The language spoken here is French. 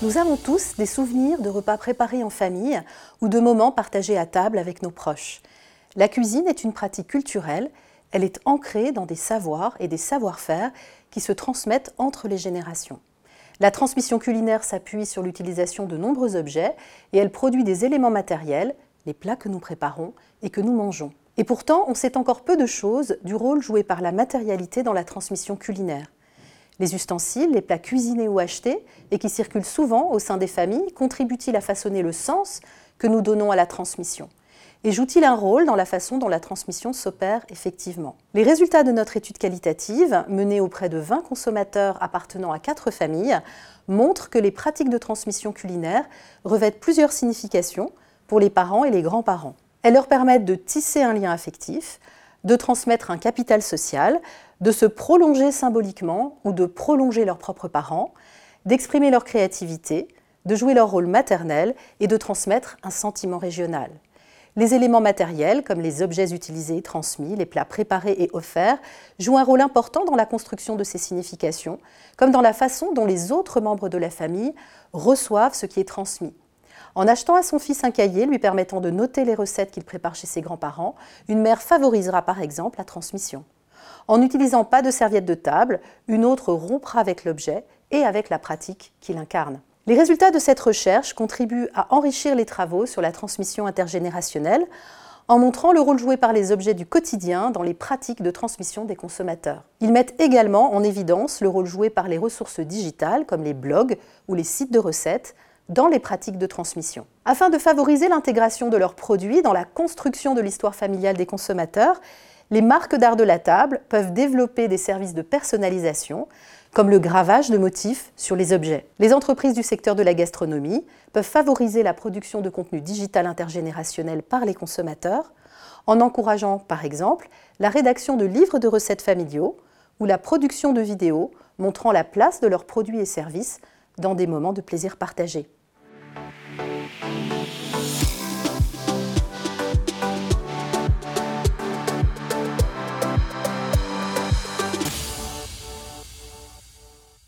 Nous avons tous des souvenirs de repas préparés en famille ou de moments partagés à table avec nos proches. La cuisine est une pratique culturelle, elle est ancrée dans des savoirs et des savoir-faire qui se transmettent entre les générations. La transmission culinaire s'appuie sur l'utilisation de nombreux objets et elle produit des éléments matériels, les plats que nous préparons et que nous mangeons. Et pourtant, on sait encore peu de choses du rôle joué par la matérialité dans la transmission culinaire. Les ustensiles, les plats cuisinés ou achetés, et qui circulent souvent au sein des familles, contribuent-ils à façonner le sens que nous donnons à la transmission? Et joue-t-il un rôle dans la façon dont la transmission s'opère effectivement? Les résultats de notre étude qualitative, menée auprès de 20 consommateurs appartenant à quatre familles, montrent que les pratiques de transmission culinaire revêtent plusieurs significations pour les parents et les grands-parents. Elles leur permettent de tisser un lien affectif, de transmettre un capital social, de se prolonger symboliquement ou de prolonger leurs propres parents, d'exprimer leur créativité, de jouer leur rôle maternel et de transmettre un sentiment régional. Les éléments matériels, comme les objets utilisés, transmis, les plats préparés et offerts, jouent un rôle important dans la construction de ces significations, comme dans la façon dont les autres membres de la famille reçoivent ce qui est transmis. En achetant à son fils un cahier lui permettant de noter les recettes qu'il prépare chez ses grands-parents, une mère favorisera par exemple la transmission. En n'utilisant pas de serviette de table, une autre rompra avec l'objet et avec la pratique qu'il incarne. Les résultats de cette recherche contribuent à enrichir les travaux sur la transmission intergénérationnelle en montrant le rôle joué par les objets du quotidien dans les pratiques de transmission des consommateurs. Ils mettent également en évidence le rôle joué par les ressources digitales comme les blogs ou les sites de recettes dans les pratiques de transmission. Afin de favoriser l'intégration de leurs produits dans la construction de l'histoire familiale des consommateurs, les marques d'art de la table peuvent développer des services de personnalisation, comme le gravage de motifs sur les objets. Les entreprises du secteur de la gastronomie peuvent favoriser la production de contenu digital intergénérationnel par les consommateurs, en encourageant par exemple la rédaction de livres de recettes familiaux ou la production de vidéos montrant la place de leurs produits et services dans des moments de plaisir partagé.